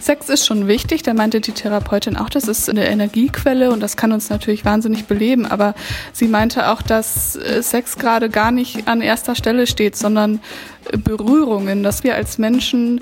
Sex ist schon wichtig, da meinte die Therapeutin auch, das ist eine Energiequelle und das kann uns natürlich wahnsinnig beleben. Aber sie meinte auch, dass äh, Sex gerade gar nicht an erster Stelle steht, sondern Berührungen, dass wir als Menschen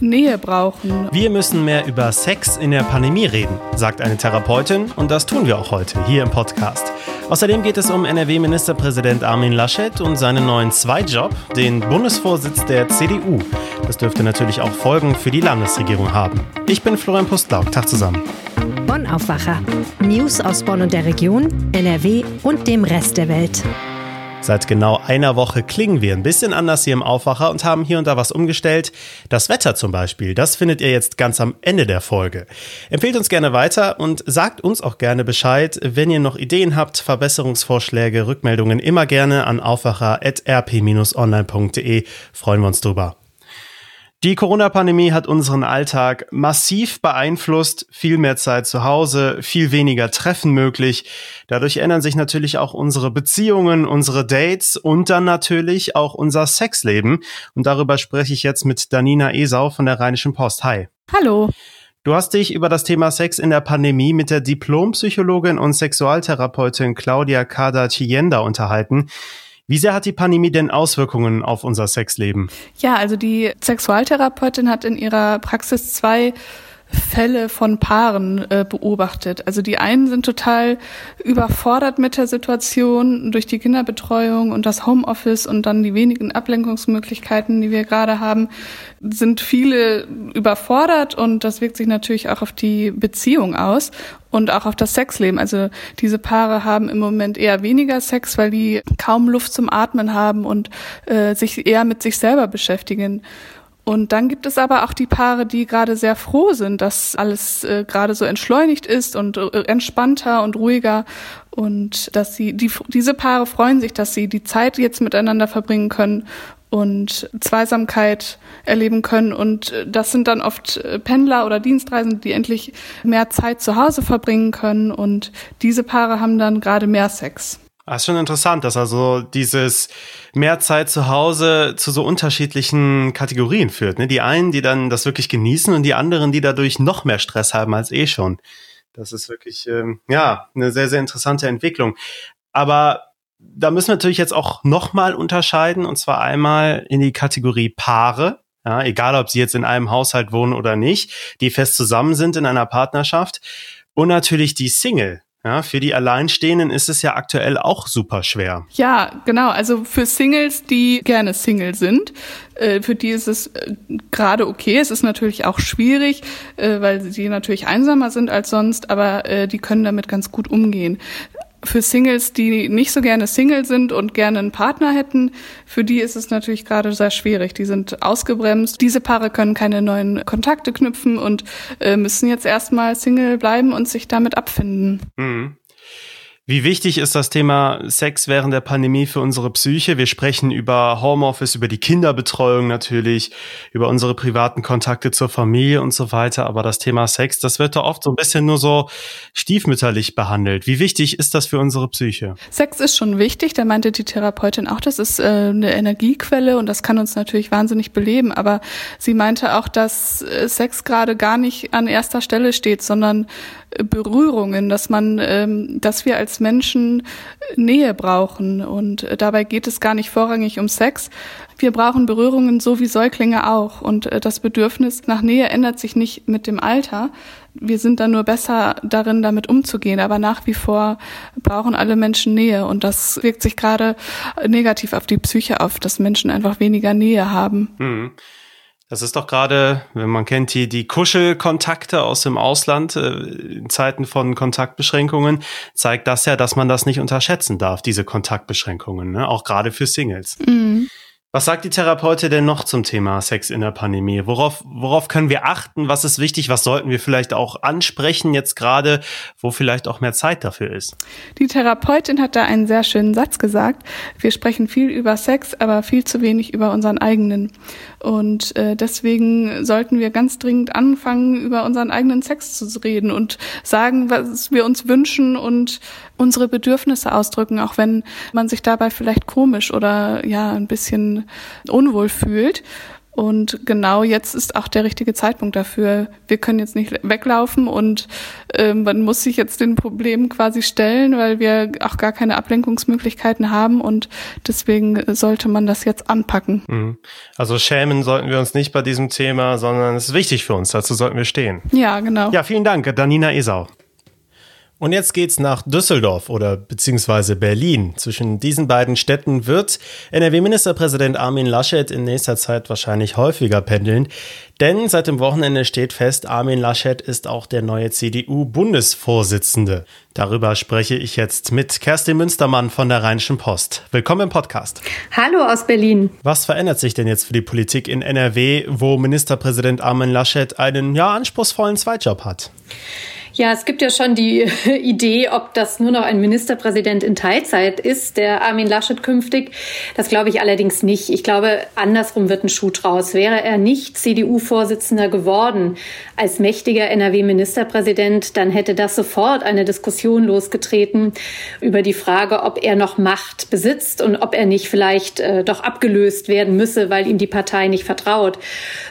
Nähe brauchen. Wir müssen mehr über Sex in der Pandemie reden, sagt eine Therapeutin und das tun wir auch heute hier im Podcast. Außerdem geht es um NRW-Ministerpräsident Armin Laschet und seinen neuen Zweitjob, den Bundesvorsitz der CDU. Das dürfte natürlich auch Folgen für die Landesregierung haben. Ich bin Florian Pustlauk. Tag zusammen. Bonn Aufwacher. News aus Bonn und der Region, NRW und dem Rest der Welt. Seit genau einer Woche klingen wir ein bisschen anders hier im Aufwacher und haben hier und da was umgestellt. Das Wetter zum Beispiel, das findet ihr jetzt ganz am Ende der Folge. Empfehlt uns gerne weiter und sagt uns auch gerne Bescheid, wenn ihr noch Ideen habt, Verbesserungsvorschläge, Rückmeldungen immer gerne an aufwacher.rp-online.de. Freuen wir uns drüber. Die Corona-Pandemie hat unseren Alltag massiv beeinflusst. Viel mehr Zeit zu Hause, viel weniger Treffen möglich. Dadurch ändern sich natürlich auch unsere Beziehungen, unsere Dates und dann natürlich auch unser Sexleben. Und darüber spreche ich jetzt mit Danina Esau von der Rheinischen Post. Hi. Hallo. Du hast dich über das Thema Sex in der Pandemie mit der Diplompsychologin und Sexualtherapeutin Claudia Kada-Chienda unterhalten. Wie sehr hat die Pandemie denn Auswirkungen auf unser Sexleben? Ja, also die Sexualtherapeutin hat in ihrer Praxis zwei Fälle von Paaren äh, beobachtet. Also die einen sind total überfordert mit der Situation durch die Kinderbetreuung und das Homeoffice und dann die wenigen Ablenkungsmöglichkeiten, die wir gerade haben, sind viele überfordert und das wirkt sich natürlich auch auf die Beziehung aus und auch auf das Sexleben. Also diese Paare haben im Moment eher weniger Sex, weil die kaum Luft zum Atmen haben und äh, sich eher mit sich selber beschäftigen. Und dann gibt es aber auch die Paare, die gerade sehr froh sind, dass alles äh, gerade so entschleunigt ist und äh, entspannter und ruhiger. Und dass sie die diese Paare freuen sich, dass sie die Zeit jetzt miteinander verbringen können und Zweisamkeit erleben können. Und äh, das sind dann oft äh, Pendler oder Dienstreisende, die endlich mehr Zeit zu Hause verbringen können. Und diese Paare haben dann gerade mehr Sex. Das ah, ist schon interessant, dass also dieses mehr Zeit zu Hause zu so unterschiedlichen Kategorien führt. Ne? Die einen, die dann das wirklich genießen und die anderen, die dadurch noch mehr Stress haben als eh schon. Das ist wirklich, ähm, ja, eine sehr, sehr interessante Entwicklung. Aber da müssen wir natürlich jetzt auch nochmal unterscheiden, und zwar einmal in die Kategorie Paare. Ja, egal, ob sie jetzt in einem Haushalt wohnen oder nicht, die fest zusammen sind in einer Partnerschaft. Und natürlich die Single. Ja, für die Alleinstehenden ist es ja aktuell auch super schwer. Ja, genau. Also für Singles, die gerne Single sind, äh, für die ist es äh, gerade okay. Es ist natürlich auch schwierig, äh, weil sie natürlich einsamer sind als sonst, aber die können damit ganz gut umgehen für Singles, die nicht so gerne Single sind und gerne einen Partner hätten, für die ist es natürlich gerade sehr schwierig. Die sind ausgebremst. Diese Paare können keine neuen Kontakte knüpfen und äh, müssen jetzt erstmal Single bleiben und sich damit abfinden. Mhm. Wie wichtig ist das Thema Sex während der Pandemie für unsere Psyche? Wir sprechen über Homeoffice, über die Kinderbetreuung natürlich, über unsere privaten Kontakte zur Familie und so weiter. Aber das Thema Sex, das wird da oft so ein bisschen nur so stiefmütterlich behandelt. Wie wichtig ist das für unsere Psyche? Sex ist schon wichtig. Da meinte die Therapeutin auch, das ist äh, eine Energiequelle und das kann uns natürlich wahnsinnig beleben. Aber sie meinte auch, dass äh, Sex gerade gar nicht an erster Stelle steht, sondern Berührungen, dass man, ähm, dass wir als Menschen Nähe brauchen. Und äh, dabei geht es gar nicht vorrangig um Sex. Wir brauchen Berührungen so wie Säuglinge auch. Und äh, das Bedürfnis nach Nähe ändert sich nicht mit dem Alter. Wir sind dann nur besser darin, damit umzugehen. Aber nach wie vor brauchen alle Menschen Nähe. Und das wirkt sich gerade negativ auf die Psyche auf, dass Menschen einfach weniger Nähe haben. Mhm. Das ist doch gerade, wenn man kennt die, die Kuschelkontakte aus dem Ausland äh, in Zeiten von Kontaktbeschränkungen, zeigt das ja, dass man das nicht unterschätzen darf, diese Kontaktbeschränkungen, ne? auch gerade für Singles. Mhm. Was sagt die Therapeutin denn noch zum Thema Sex in der Pandemie? Worauf, worauf können wir achten? Was ist wichtig? Was sollten wir vielleicht auch ansprechen jetzt gerade, wo vielleicht auch mehr Zeit dafür ist? Die Therapeutin hat da einen sehr schönen Satz gesagt. Wir sprechen viel über Sex, aber viel zu wenig über unseren eigenen. Und äh, deswegen sollten wir ganz dringend anfangen, über unseren eigenen Sex zu reden und sagen, was wir uns wünschen und unsere Bedürfnisse ausdrücken, auch wenn man sich dabei vielleicht komisch oder ja ein bisschen unwohl fühlt. Und genau jetzt ist auch der richtige Zeitpunkt dafür. Wir können jetzt nicht weglaufen und äh, man muss sich jetzt den Problemen quasi stellen, weil wir auch gar keine Ablenkungsmöglichkeiten haben und deswegen sollte man das jetzt anpacken. Mhm. Also schämen sollten wir uns nicht bei diesem Thema, sondern es ist wichtig für uns. Dazu sollten wir stehen. Ja, genau. Ja, vielen Dank, Danina Esau. Und jetzt geht's nach Düsseldorf oder beziehungsweise Berlin. Zwischen diesen beiden Städten wird NRW-Ministerpräsident Armin Laschet in nächster Zeit wahrscheinlich häufiger pendeln. Denn seit dem Wochenende steht fest, Armin Laschet ist auch der neue CDU-Bundesvorsitzende. Darüber spreche ich jetzt mit Kerstin Münstermann von der Rheinischen Post. Willkommen im Podcast. Hallo aus Berlin. Was verändert sich denn jetzt für die Politik in NRW, wo Ministerpräsident Armin Laschet einen ja anspruchsvollen Zweitjob hat? Ja, es gibt ja schon die Idee, ob das nur noch ein Ministerpräsident in Teilzeit ist, der Armin Laschet künftig. Das glaube ich allerdings nicht. Ich glaube, andersrum wird ein Schuh draus. Wäre er nicht CDU-Vorsitzender geworden als mächtiger NRW-Ministerpräsident, dann hätte das sofort eine Diskussion losgetreten über die Frage, ob er noch Macht besitzt und ob er nicht vielleicht äh, doch abgelöst werden müsse, weil ihm die Partei nicht vertraut.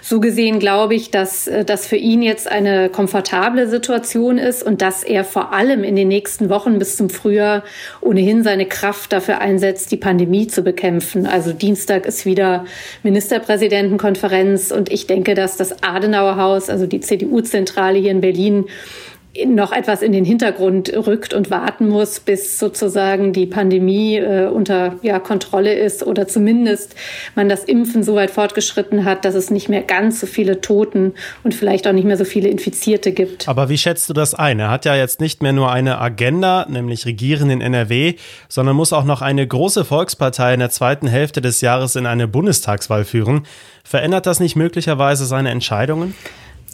So gesehen glaube ich, dass äh, das für ihn jetzt eine komfortable Situation Situation ist und dass er vor allem in den nächsten Wochen bis zum Frühjahr ohnehin seine Kraft dafür einsetzt, die Pandemie zu bekämpfen. Also Dienstag ist wieder Ministerpräsidentenkonferenz und ich denke, dass das Adenauer Haus, also die CDU-Zentrale hier in Berlin, noch etwas in den Hintergrund rückt und warten muss, bis sozusagen die Pandemie äh, unter ja, Kontrolle ist oder zumindest man das Impfen so weit fortgeschritten hat, dass es nicht mehr ganz so viele Toten und vielleicht auch nicht mehr so viele Infizierte gibt. Aber wie schätzt du das ein? Er hat ja jetzt nicht mehr nur eine Agenda, nämlich Regieren in NRW, sondern muss auch noch eine große Volkspartei in der zweiten Hälfte des Jahres in eine Bundestagswahl führen. Verändert das nicht möglicherweise seine Entscheidungen?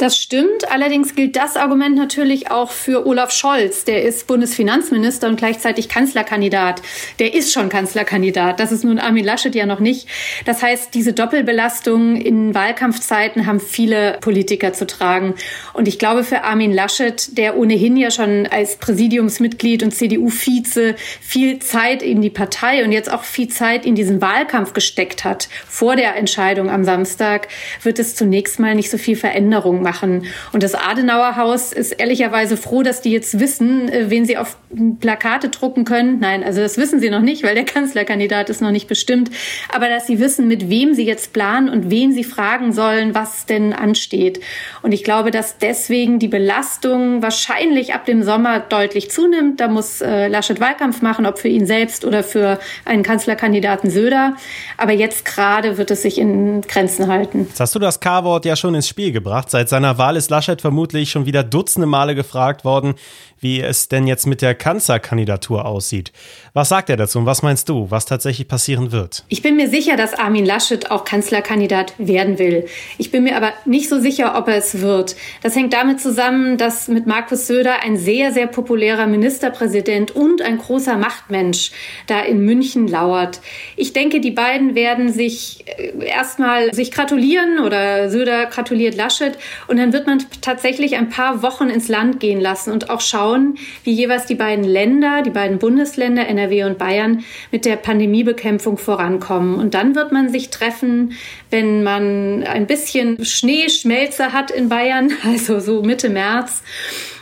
Das stimmt. Allerdings gilt das Argument natürlich auch für Olaf Scholz. Der ist Bundesfinanzminister und gleichzeitig Kanzlerkandidat. Der ist schon Kanzlerkandidat. Das ist nun Armin Laschet ja noch nicht. Das heißt, diese Doppelbelastung in Wahlkampfzeiten haben viele Politiker zu tragen. Und ich glaube, für Armin Laschet, der ohnehin ja schon als Präsidiumsmitglied und CDU-Vize viel Zeit in die Partei und jetzt auch viel Zeit in diesen Wahlkampf gesteckt hat, vor der Entscheidung am Samstag, wird es zunächst mal nicht so viel Veränderung machen machen. Und das Adenauer Haus ist ehrlicherweise froh, dass die jetzt wissen, äh, wen sie auf Plakate drucken können. Nein, also das wissen sie noch nicht, weil der Kanzlerkandidat ist noch nicht bestimmt. Aber dass sie wissen, mit wem sie jetzt planen und wen sie fragen sollen, was denn ansteht. Und ich glaube, dass deswegen die Belastung wahrscheinlich ab dem Sommer deutlich zunimmt. Da muss äh, Laschet Wahlkampf machen, ob für ihn selbst oder für einen Kanzlerkandidaten Söder. Aber jetzt gerade wird es sich in Grenzen halten. Jetzt hast du das K-Wort ja schon ins Spiel gebracht. Seit seiner Wahl ist Laschet vermutlich schon wieder dutzende Male gefragt worden, wie es denn jetzt mit der Kanzlerkandidatur aussieht. Was sagt er dazu und was meinst du, was tatsächlich passieren wird? Ich bin mir sicher, dass Armin Laschet auch Kanzlerkandidat werden will. Ich bin mir aber nicht so sicher, ob er es wird. Das hängt damit zusammen, dass mit Markus Söder ein sehr, sehr populärer Ministerpräsident und ein großer Machtmensch da in München lauert. Ich denke, die beiden werden sich äh, erstmal sich gratulieren oder Söder gratuliert Laschet und dann wird man tatsächlich ein paar Wochen ins Land gehen lassen und auch schauen, wie jeweils die beiden Länder, die beiden Bundesländer NRW und Bayern mit der Pandemiebekämpfung vorankommen. Und dann wird man sich treffen, wenn man ein bisschen Schneeschmelze hat in Bayern, also so Mitte März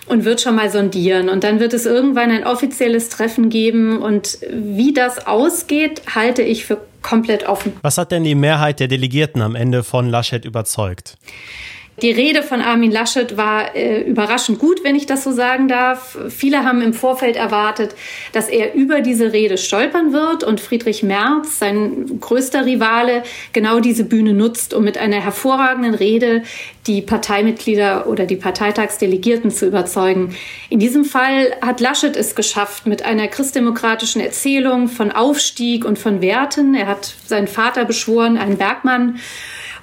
und wird schon mal sondieren. Und dann wird es irgendwann ein offizielles Treffen geben. Und wie das ausgeht, halte ich für komplett offen. Was hat denn die Mehrheit der Delegierten am Ende von Laschet überzeugt? Die Rede von Armin Laschet war äh, überraschend gut, wenn ich das so sagen darf. Viele haben im Vorfeld erwartet, dass er über diese Rede stolpern wird und Friedrich Merz, sein größter Rivale, genau diese Bühne nutzt, um mit einer hervorragenden Rede die Parteimitglieder oder die Parteitagsdelegierten zu überzeugen. In diesem Fall hat Laschet es geschafft mit einer christdemokratischen Erzählung von Aufstieg und von Werten. Er hat seinen Vater beschworen, einen Bergmann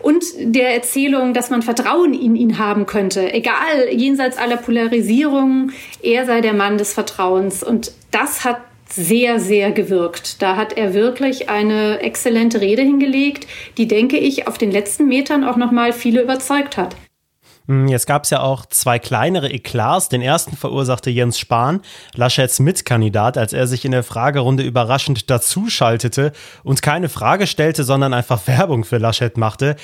und der Erzählung, dass man Vertrauen in ihn haben könnte. Egal, jenseits aller Polarisierung, er sei der Mann des Vertrauens. Und das hat sehr, sehr gewirkt. Da hat er wirklich eine exzellente Rede hingelegt, die, denke ich, auf den letzten Metern auch nochmal viele überzeugt hat. Hm, jetzt gab es ja auch zwei kleinere Eklats. Den ersten verursachte Jens Spahn, Laschets Mitkandidat, als er sich in der Fragerunde überraschend dazuschaltete und keine Frage stellte, sondern einfach Werbung für Laschet machte.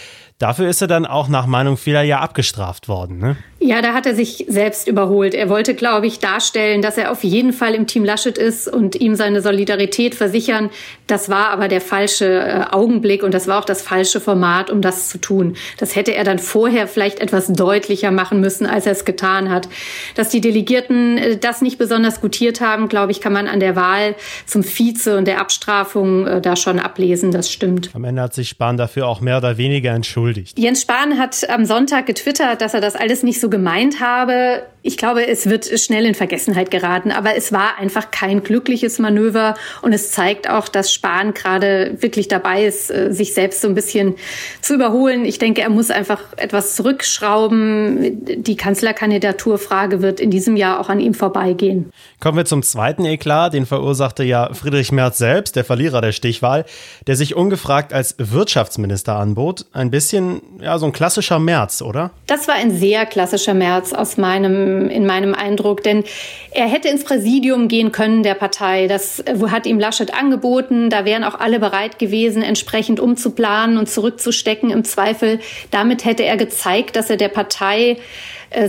Dafür ist er dann auch nach Meinung vieler ja abgestraft worden. Ne? Ja, da hat er sich selbst überholt. Er wollte, glaube ich, darstellen, dass er auf jeden Fall im Team Laschet ist und ihm seine Solidarität versichern. Das war aber der falsche äh, Augenblick und das war auch das falsche Format, um das zu tun. Das hätte er dann vorher vielleicht etwas deutlicher machen müssen, als er es getan hat. Dass die Delegierten äh, das nicht besonders gutiert haben, glaube ich, kann man an der Wahl zum Vize und der Abstrafung äh, da schon ablesen. Das stimmt. Am Ende hat sich Spahn dafür auch mehr oder weniger entschuldigt. Jens Spahn hat am Sonntag getwittert, dass er das alles nicht so gemeint habe. Ich glaube, es wird schnell in Vergessenheit geraten, aber es war einfach kein glückliches Manöver und es zeigt auch, dass Spahn gerade wirklich dabei ist, äh, sich selbst so ein bisschen zu überholen. Ich denke, er muss einfach etwas zurückschrauben. Die Kanzlerkandidaturfrage wird in diesem Jahr auch an ihm vorbeigehen. Kommen wir zum zweiten Eklat, den verursachte ja Friedrich Merz selbst, der Verlierer der Stichwahl, der sich ungefragt als Wirtschaftsminister anbot. Ein bisschen, ja, so ein klassischer Merz, oder? Das war ein sehr klassischer Merz aus meinem, in meinem Eindruck, denn er hätte ins Präsidium gehen können der Partei. Das hat ihm Laschet angeboten. Da wären auch alle bereit gewesen, entsprechend umzuplanen und zurückzustecken im Zweifel. Damit hätte er gezeigt, dass er der Partei äh,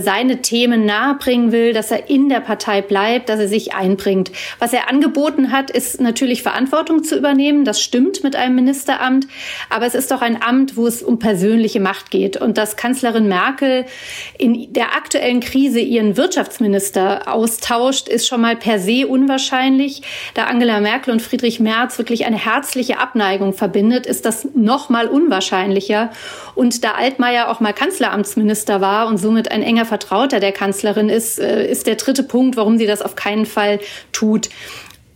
seine Themen nahebringen will, dass er in der Partei bleibt, dass er sich einbringt. Was er angeboten hat, ist natürlich Verantwortung zu übernehmen. Das stimmt mit einem Ministeramt. Aber es ist doch ein Amt, wo es um persönliche Macht geht. Und dass Kanzlerin Merkel in der aktuellen Krise ihren Wirtschaftsminister austauscht, ist schon mal per se unwahrscheinlich. Da Angela Merkel und Friedrich Merz wirklich eine herzliche Abneigung verbindet, ist das noch mal unwahrscheinlicher. Und da Altmaier auch mal Kanzleramtsminister war und somit ein enger Vertrauter der Kanzlerin ist, äh, ist der dritte Punkt, warum sie das auf keinen Fall tut.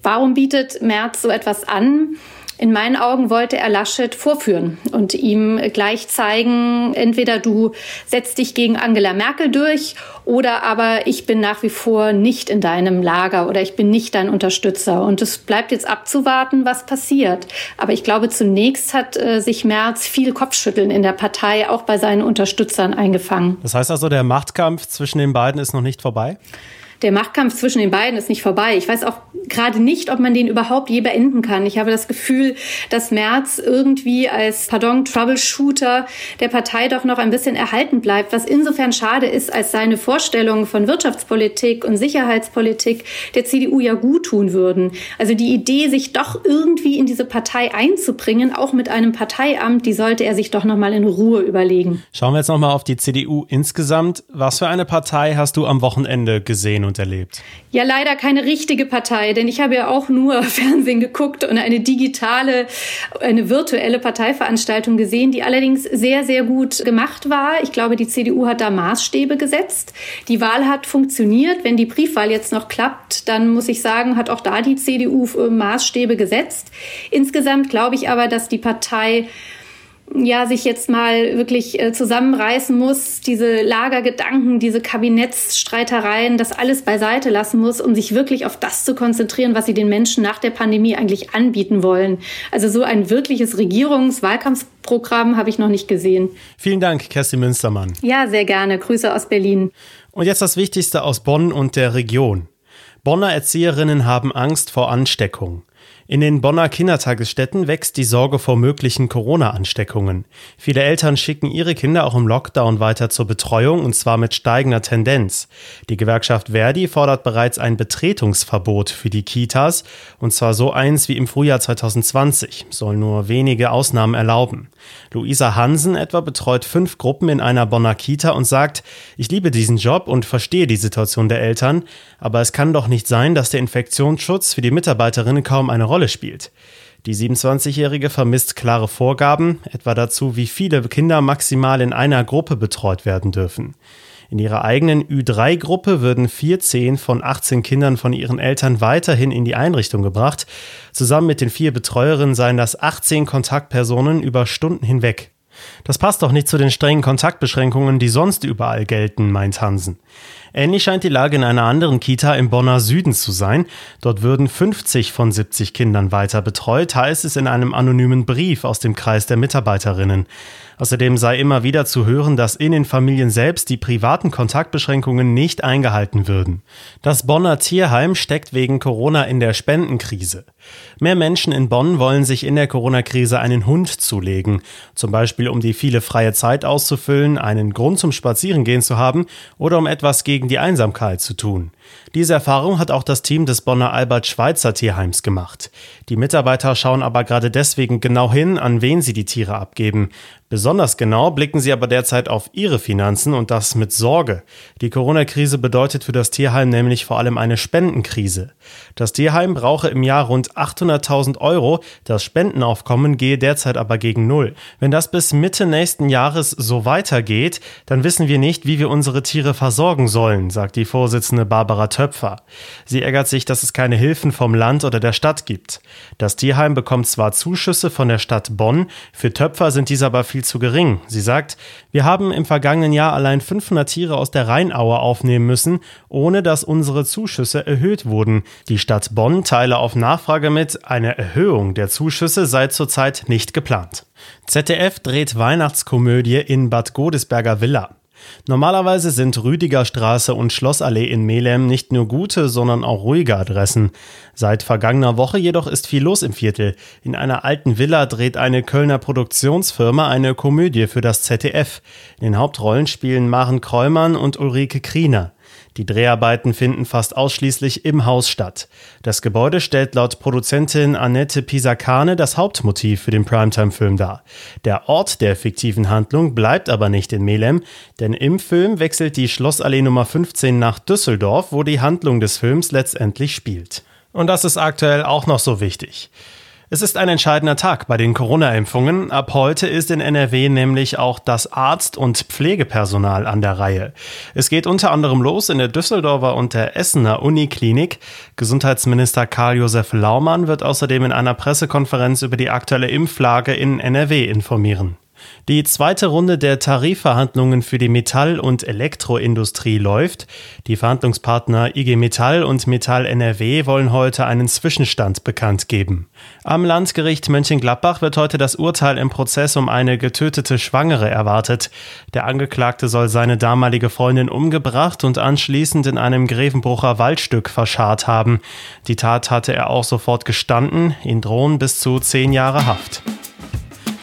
Warum bietet Merz so etwas an? In meinen Augen wollte er Laschet vorführen und ihm gleich zeigen, entweder du setzt dich gegen Angela Merkel durch oder aber ich bin nach wie vor nicht in deinem Lager oder ich bin nicht dein Unterstützer. Und es bleibt jetzt abzuwarten, was passiert. Aber ich glaube, zunächst hat äh, sich Merz viel Kopfschütteln in der Partei auch bei seinen Unterstützern eingefangen. Das heißt also, der Machtkampf zwischen den beiden ist noch nicht vorbei? Der Machtkampf zwischen den beiden ist nicht vorbei. Ich weiß auch gerade nicht, ob man den überhaupt je beenden kann. Ich habe das Gefühl, dass Merz irgendwie als, pardon, Troubleshooter der Partei doch noch ein bisschen erhalten bleibt, was insofern schade ist, als seine Vorstellungen von Wirtschaftspolitik und Sicherheitspolitik der CDU ja gut tun würden. Also die Idee, sich doch irgendwie in diese Partei einzubringen, auch mit einem Parteiamt, die sollte er sich doch noch mal in Ruhe überlegen. Schauen wir jetzt noch mal auf die CDU insgesamt. Was für eine Partei hast du am Wochenende gesehen und erlebt? Ja, leider keine richtige Partei, denn ich habe ja auch nur Fernsehen geguckt und eine digitale, eine virtuelle Parteiveranstaltung gesehen, die allerdings sehr, sehr gut gemacht war. Ich glaube, die CDU hat da Maßstäbe gesetzt. Die Wahl hat funktioniert. Wenn die Briefwahl jetzt noch klappt, dann muss ich sagen, hat auch da die CDU äh, Maßstäbe gesetzt. Insgesamt glaube ich aber, dass die Partei ja, sich jetzt mal wirklich äh, zusammenreißen muss, diese Lagergedanken, diese Kabinettsstreitereien, das alles beiseite lassen muss, um sich wirklich auf das zu konzentrieren, was sie den Menschen nach der Pandemie eigentlich anbieten wollen. Also so ein wirkliches Regierungswahlkampfprogramm habe ich noch nicht gesehen. Vielen Dank, Kerstin Münstermann. Ja, sehr gerne. Grüße aus Berlin. Und jetzt das Wichtigste aus Bonn und der Region. Bonner Erzieherinnen haben Angst vor Ansteckung. In den Bonner Kindertagesstätten wächst die Sorge vor möglichen Corona-Ansteckungen. Viele Eltern schicken ihre Kinder auch im Lockdown weiter zur Betreuung und zwar mit steigender Tendenz. Die Gewerkschaft Verdi fordert bereits ein Betretungsverbot für die Kitas und zwar so eins wie im Frühjahr 2020, soll nur wenige Ausnahmen erlauben. Luisa Hansen etwa betreut fünf Gruppen in einer Bonner Kita und sagt, ich liebe diesen Job und verstehe die Situation der Eltern, aber es kann doch nicht sein, dass der Infektionsschutz für die Mitarbeiterinnen kaum eine Rolle spielt. Die 27-Jährige vermisst klare Vorgaben, etwa dazu, wie viele Kinder maximal in einer Gruppe betreut werden dürfen. In ihrer eigenen Ü3-Gruppe würden 14 von 18 Kindern von ihren Eltern weiterhin in die Einrichtung gebracht. Zusammen mit den vier Betreuerinnen seien das 18 Kontaktpersonen über Stunden hinweg. Das passt doch nicht zu den strengen Kontaktbeschränkungen, die sonst überall gelten, meint Hansen. Ähnlich scheint die Lage in einer anderen Kita im Bonner Süden zu sein. Dort würden 50 von 70 Kindern weiter betreut, heißt es in einem anonymen Brief aus dem Kreis der Mitarbeiterinnen. Außerdem sei immer wieder zu hören, dass in den Familien selbst die privaten Kontaktbeschränkungen nicht eingehalten würden. Das Bonner Tierheim steckt wegen Corona in der Spendenkrise. Mehr Menschen in Bonn wollen sich in der Corona-Krise einen Hund zulegen, zum Beispiel um die viele freie Zeit auszufüllen, einen Grund zum Spazierengehen zu haben oder um etwas gegen die Einsamkeit zu tun. Diese Erfahrung hat auch das Team des Bonner Albert Schweitzer Tierheims gemacht. Die Mitarbeiter schauen aber gerade deswegen genau hin, an wen sie die Tiere abgeben. Besonders genau blicken sie aber derzeit auf ihre Finanzen und das mit Sorge. Die Corona-Krise bedeutet für das Tierheim nämlich vor allem eine Spendenkrise. Das Tierheim brauche im Jahr rund 800.000 Euro, das Spendenaufkommen gehe derzeit aber gegen Null. Wenn das bis Mitte nächsten Jahres so weitergeht, dann wissen wir nicht, wie wir unsere Tiere versorgen sollen, sagt die Vorsitzende Barbara Töpfer. Sie ärgert sich, dass es keine Hilfen vom Land oder der Stadt gibt. Das Tierheim bekommt zwar Zuschüsse von der Stadt Bonn, für Töpfer sind diese aber viel viel zu gering. Sie sagt, wir haben im vergangenen Jahr allein 500 Tiere aus der Rheinaue aufnehmen müssen, ohne dass unsere Zuschüsse erhöht wurden. Die Stadt Bonn teile auf Nachfrage mit, eine Erhöhung der Zuschüsse sei zurzeit nicht geplant. ZDF dreht Weihnachtskomödie in Bad Godesberger Villa. Normalerweise sind Rüdigerstraße und Schlossallee in Melem nicht nur gute, sondern auch ruhige Adressen. Seit vergangener Woche jedoch ist viel los im Viertel. In einer alten Villa dreht eine Kölner Produktionsfirma eine Komödie für das ZDF. In den Hauptrollen spielen Maren Kräumann und Ulrike Kriener. Die Dreharbeiten finden fast ausschließlich im Haus statt. Das Gebäude stellt laut Produzentin Annette Pisacane das Hauptmotiv für den Primetime-Film dar. Der Ort der fiktiven Handlung bleibt aber nicht in Melem, denn im Film wechselt die Schlossallee Nummer 15 nach Düsseldorf, wo die Handlung des Films letztendlich spielt. Und das ist aktuell auch noch so wichtig. Es ist ein entscheidender Tag bei den Corona-Impfungen. Ab heute ist in NRW nämlich auch das Arzt- und Pflegepersonal an der Reihe. Es geht unter anderem los in der Düsseldorfer und der Essener Uniklinik. Gesundheitsminister Karl-Josef Laumann wird außerdem in einer Pressekonferenz über die aktuelle Impflage in NRW informieren. Die zweite Runde der Tarifverhandlungen für die Metall- und Elektroindustrie läuft. Die Verhandlungspartner IG Metall und Metall NRW wollen heute einen Zwischenstand bekannt geben. Am Landgericht Mönchengladbach wird heute das Urteil im Prozess um eine getötete Schwangere erwartet. Der Angeklagte soll seine damalige Freundin umgebracht und anschließend in einem Grevenbrucher Waldstück verscharrt haben. Die Tat hatte er auch sofort gestanden. Ihn drohen bis zu zehn Jahre Haft.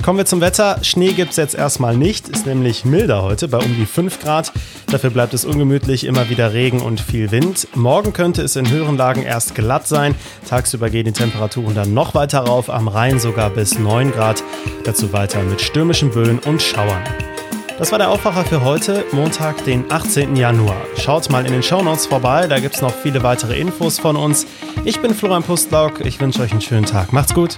Kommen wir zum Wetter. Schnee gibt es jetzt erstmal nicht, ist nämlich milder heute bei um die 5 Grad. Dafür bleibt es ungemütlich, immer wieder Regen und viel Wind. Morgen könnte es in höheren Lagen erst glatt sein. Tagsüber gehen die Temperaturen dann noch weiter rauf, am Rhein sogar bis 9 Grad. Dazu weiter mit stürmischen Böen und Schauern. Das war der Aufwacher für heute, Montag, den 18. Januar. Schaut mal in den Shownotes vorbei, da gibt es noch viele weitere Infos von uns. Ich bin Florian Pustlauk, ich wünsche euch einen schönen Tag. Macht's gut.